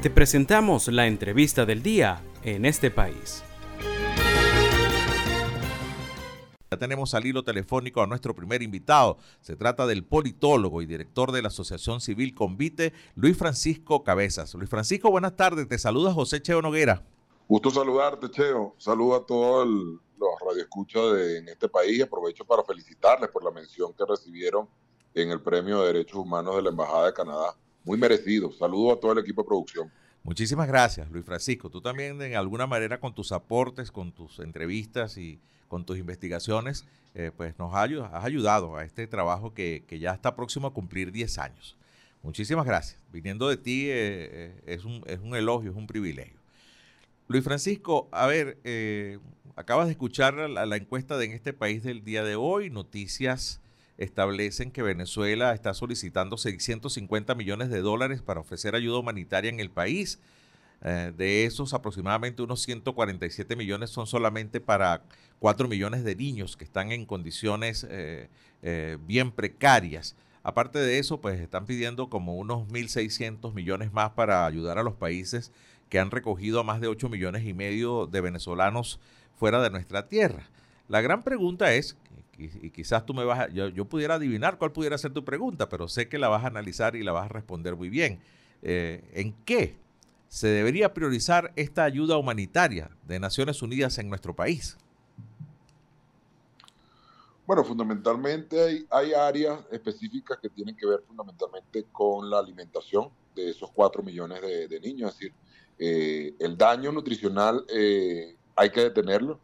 Te presentamos la entrevista del día en este país. Ya tenemos al hilo telefónico a nuestro primer invitado. Se trata del politólogo y director de la Asociación Civil Convite, Luis Francisco Cabezas. Luis Francisco, buenas tardes. Te saluda José Cheo Noguera. Gusto saludarte, Cheo. Saludo a todos los radioescuchas de, en este país. Aprovecho para felicitarles por la mención que recibieron en el Premio de Derechos Humanos de la Embajada de Canadá. Muy merecido. Saludo a todo el equipo de producción. Muchísimas gracias, Luis Francisco. Tú también, de alguna manera, con tus aportes, con tus entrevistas y con tus investigaciones, eh, pues nos has, ayudado a este trabajo que, ya está próximo a cumplir 10 años. Muchísimas gracias. Viniendo de ti eh, eh, es, un, es, un, elogio, es un privilegio. Luis Francisco, a ver, acabas de escuchar la, la, encuesta de en este país del día de hoy. Noticias establecen que Venezuela está solicitando 650 millones de dólares para ofrecer ayuda humanitaria en el país. Eh, de esos, aproximadamente unos 147 millones son solamente para 4 millones de niños que están en condiciones eh, eh, bien precarias. Aparte de eso, pues están pidiendo como unos 1.600 millones más para ayudar a los países que han recogido a más de 8 millones y medio de venezolanos fuera de nuestra tierra. La gran pregunta es, y, quizás tú me vas a, yo, pudiera adivinar cuál pudiera ser tu pregunta, pero sé que la vas a analizar y la vas a responder muy bien. ¿En qué se debería priorizar esta ayuda humanitaria de Naciones Unidas en nuestro país? Bueno, fundamentalmente hay, áreas específicas que tienen que ver fundamentalmente con la alimentación de esos cuatro millones de, niños. Es decir, eh, el daño nutricional eh, hay que detenerlo.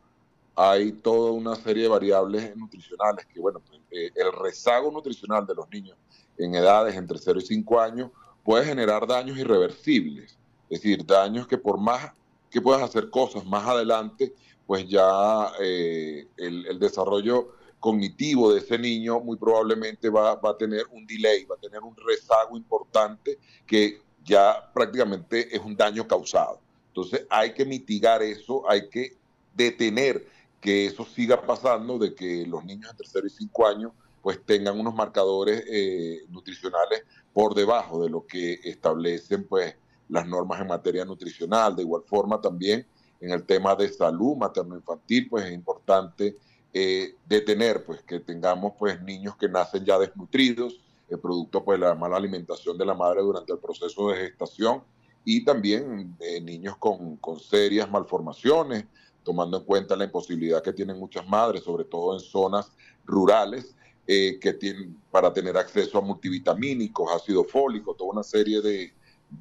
Hay toda una serie de variables nutricionales que, bueno, pues, eh, el rezago nutricional de los niños en edades entre 0 y 5 años puede generar daños irreversibles. Es decir, daños que por más que puedas hacer cosas más adelante, pues ya eh, el, desarrollo cognitivo de ese niño muy probablemente va, a tener un delay, va a tener un rezago importante que ya prácticamente es un daño causado. Entonces hay que mitigar eso, hay que detener que eso siga pasando, de que los niños entre 0 y 5 años pues tengan unos marcadores eh, nutricionales por debajo de lo que establecen pues las normas en materia nutricional. De igual forma también en el tema de salud materno-infantil, pues es importante eh, detener pues que tengamos pues niños que nacen ya desnutridos, producto pues la mala alimentación de la madre durante el proceso de gestación y también eh, niños con, con serias malformaciones, tomando en cuenta la imposibilidad que tienen muchas madres, sobre todo en zonas rurales, eh, que tienen para tener acceso a multivitamínicos, ácido fólico, toda una serie de,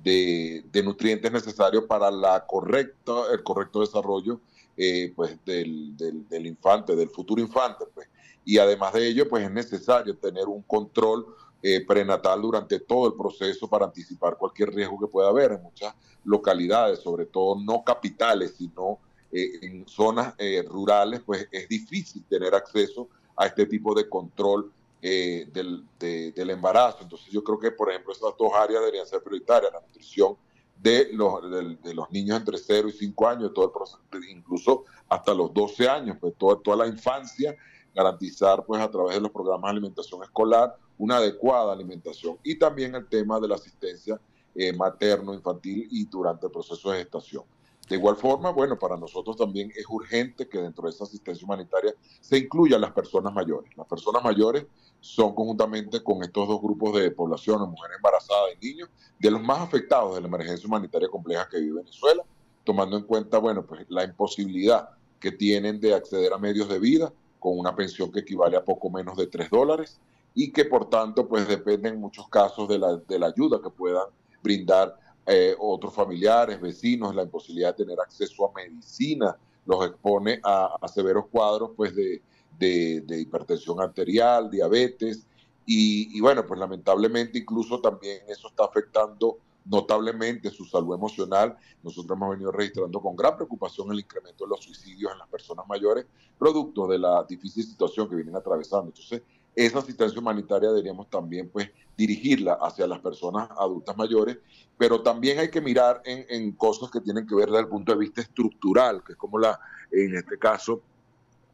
de, nutrientes necesarios para la correcta, el correcto desarrollo eh, pues del, del, infante, del futuro infante. Pues. Y además de ello, pues es necesario tener un control eh, prenatal durante todo el proceso para anticipar cualquier riesgo que pueda haber en muchas localidades, sobre todo no capitales, sino eh, en zonas rurales, pues es difícil tener acceso a este tipo de control eh, del, del, embarazo. Entonces yo creo que, por ejemplo, esas dos áreas deberían ser prioritarias, la nutrición de los, de, los niños entre 0 y 5 años, todo el proceso, incluso hasta los 12 años, pues toda, toda la infancia, garantizar pues a través de los programas de alimentación escolar una adecuada alimentación y también el tema de la asistencia eh, materno, infantil y durante el proceso de gestación. De igual forma, bueno, para nosotros también es urgente que dentro de esa asistencia humanitaria se incluyan las personas mayores. Las personas mayores son conjuntamente con estos dos grupos de población, mujeres embarazadas y niños, de los más afectados de la emergencia humanitaria compleja que vive Venezuela, tomando en cuenta, bueno, pues la imposibilidad que tienen de acceder a medios de vida con una pensión que equivale a poco menos de 3 dólares y que por tanto pues dependen en muchos casos de la, de la ayuda que puedan brindar eh, otros familiares, vecinos, la imposibilidad de tener acceso a medicina, los expone a, severos cuadros pues de, de, hipertensión arterial, diabetes, y, bueno, pues lamentablemente incluso también eso está afectando notablemente su salud emocional. Nosotros hemos venido registrando con gran preocupación el incremento de los suicidios en las personas mayores, producto de la difícil situación que vienen atravesando. Entonces, esa asistencia humanitaria deberíamos también pues dirigirla hacia las personas adultas mayores, pero también hay que mirar en, cosas que tienen que ver desde el punto de vista estructural, que es como la, en este caso,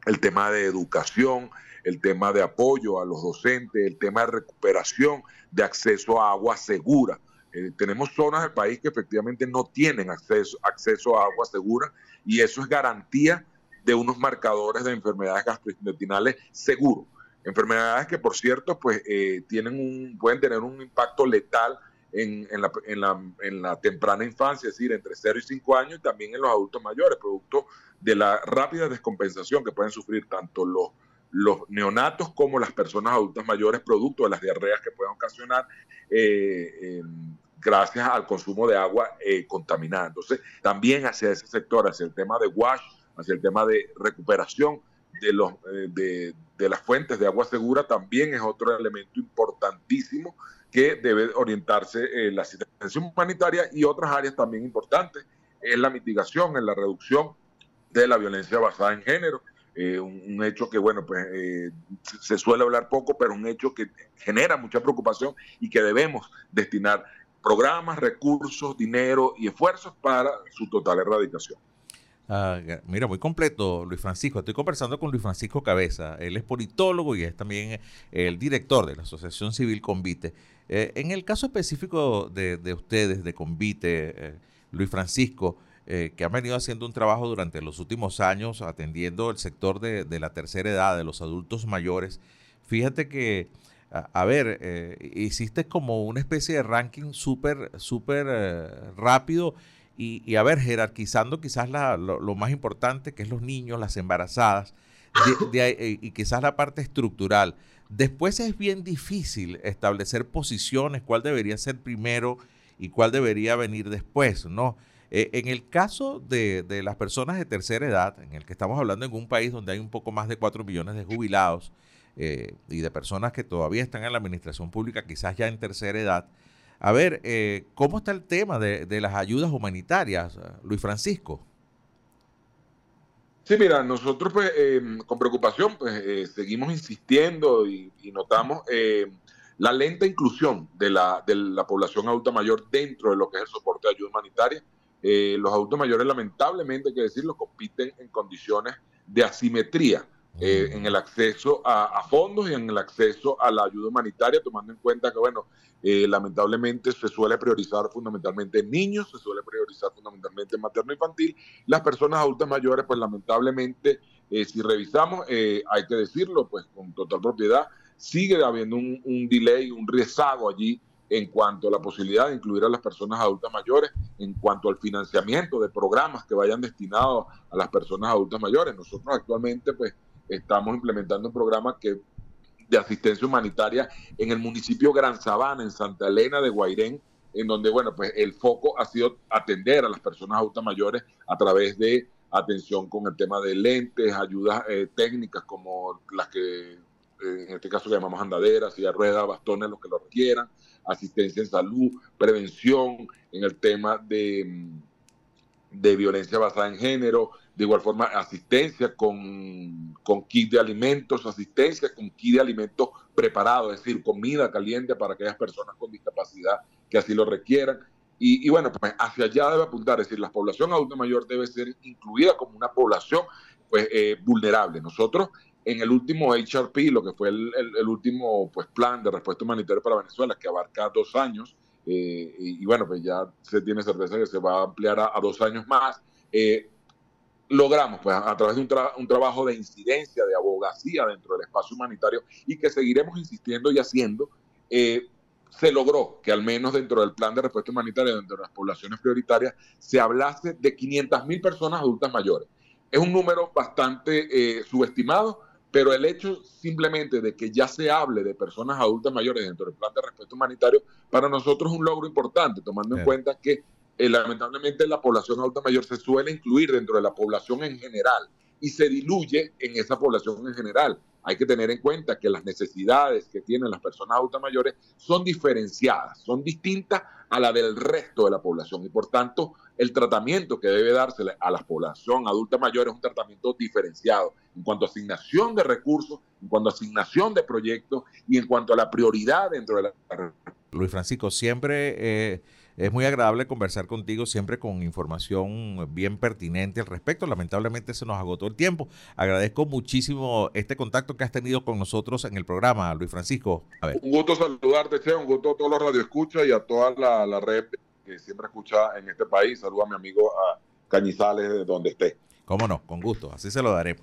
el tema de educación, el tema de apoyo a los docentes, el tema de recuperación de acceso a agua segura. Eh, tenemos zonas del país que efectivamente no tienen acceso, acceso a agua segura y eso es garantía de unos marcadores de enfermedades gastrointestinales seguros. Enfermedades que, por cierto, pues eh, tienen un, pueden tener un impacto letal en, la, en, la, en, la, temprana infancia, es decir, entre 0 y 5 años, y también en los adultos mayores, producto de la rápida descompensación que pueden sufrir tanto los, los neonatos como las personas adultas mayores, producto de las diarreas que pueden ocasionar eh, gracias al consumo de agua eh, contaminada. Entonces, también hacia ese sector, hacia el tema de wash, hacia el tema de recuperación de, los, eh, de, de las fuentes de agua segura, también es otro elemento importantísimo que debe orientarse en la asistencia humanitaria y otras áreas también importantes, es la mitigación, en la reducción de la violencia basada en género, eh, un, hecho que, bueno, pues eh, se suele hablar poco, pero un hecho que genera mucha preocupación y que debemos destinar programas, recursos, dinero y esfuerzos para su total erradicación. Ah, mira, muy completo, Luis Francisco. Estoy conversando con Luis Francisco Cabeza. Él es politólogo y es también el director de la Asociación Civil Convite. Eh, en el caso específico de, ustedes, de Convite, eh, Luis Francisco, eh, que han venido haciendo un trabajo durante los últimos años atendiendo el sector de, la tercera edad, de los adultos mayores, fíjate que, a, ver, hiciste como una especie de ranking súper, súper rápido y, a ver, jerarquizando quizás lo, más importante, que es los niños, las embarazadas, eh, y quizás la parte estructural. Después es bien difícil establecer posiciones, cuál debería ser primero y cuál debería venir después, ¿no? Eh, en el caso de, las personas de tercera edad, en el que estamos hablando en un país donde hay un poco más de 4 millones de jubilados eh, y de personas que todavía están en la administración pública, quizás ya en tercera edad, a ver, eh, ¿cómo está el tema de, las ayudas humanitarias, Luis Francisco? Sí, mira, nosotros pues, em, con preocupación pues, eh, seguimos insistiendo y, notamos eh, la lenta inclusión de la, de la población adulta mayor dentro de lo que es el soporte de ayuda humanitaria. los adultos mayores, lamentablemente, hay que decirlo, compiten en condiciones de asimetría eh, en el acceso a, fondos y en el acceso a la ayuda humanitaria, tomando en cuenta que, bueno, eh, lamentablemente se suele priorizar fundamentalmente en niños, se suele priorizar fundamentalmente en materno-infantil. Las personas adultas mayores, pues lamentablemente, eh, si revisamos, hay que decirlo, pues con total propiedad, sigue habiendo un, un delay, un rezago allí en cuanto a la posibilidad de incluir a las personas adultas mayores, en cuanto al financiamiento de programas que vayan destinados a las personas adultas mayores. Nosotros actualmente, pues, estamos implementando un programa que de asistencia humanitaria en el municipio Gran Sabana, en Santa Elena de Guairén, en donde, bueno, pues el foco ha sido atender a las personas adultas mayores a través de atención con el tema de lentes, ayudas eh, técnicas como las que eh, en este caso llamamos andaderas, silla ruedas, bastones, los que lo requieran, asistencia en salud, prevención en el tema de, de violencia basada en género, de igual forma, asistencia con, con kit de alimentos, asistencia con kit de alimentos preparados, es decir, comida caliente para aquellas personas con discapacidad que así lo requieran. Y, bueno, pues hacia allá debe apuntar, es decir, la población adulta mayor debe ser incluida como una población pues, eh, vulnerable. Nosotros en el último HRP, lo que fue el, último pues, plan de respuesta humanitaria para Venezuela, que abarca dos años, eh, y, bueno, pues ya se tiene certeza que se va a ampliar a, a dos años más. Eh, logramos, pues a través de un, trabajo de incidencia, de abogacía dentro del espacio humanitario y que seguiremos insistiendo y haciendo, eh, se logró que al menos dentro del plan de respuesta humanitaria, dentro de las poblaciones prioritarias, se hablase de 500 mil personas adultas mayores. Es un número bastante eh, subestimado, pero el hecho simplemente de que ya se hable de personas adultas mayores dentro del plan de respuesta humanitario, para nosotros es un logro importante, tomando en cuenta que eh, lamentablemente la población adulta mayor se suele incluir dentro de la población en general y se diluye en esa población en general. Hay que tener en cuenta que las necesidades que tienen las personas adultas mayores son diferenciadas, son distintas a la del resto de la población y por tanto el tratamiento que debe dársele a la población adulta mayor es un tratamiento diferenciado en cuanto a asignación de recursos, en cuanto a asignación de proyectos y en cuanto a la prioridad dentro de la Luis Francisco, siempre eh, es muy agradable conversar contigo, siempre con información bien pertinente al respecto. Lamentablemente se nos agotó el tiempo. Agradezco muchísimo este contacto que has tenido con nosotros en el programa, Luis Francisco. Un gusto saludarte, Che, un gusto a todos los radioescuchas y a toda la, la red que siempre escucha en este país. Saludo a mi amigo a Cañizales, de donde esté. Cómo no, con gusto, así se lo daremos.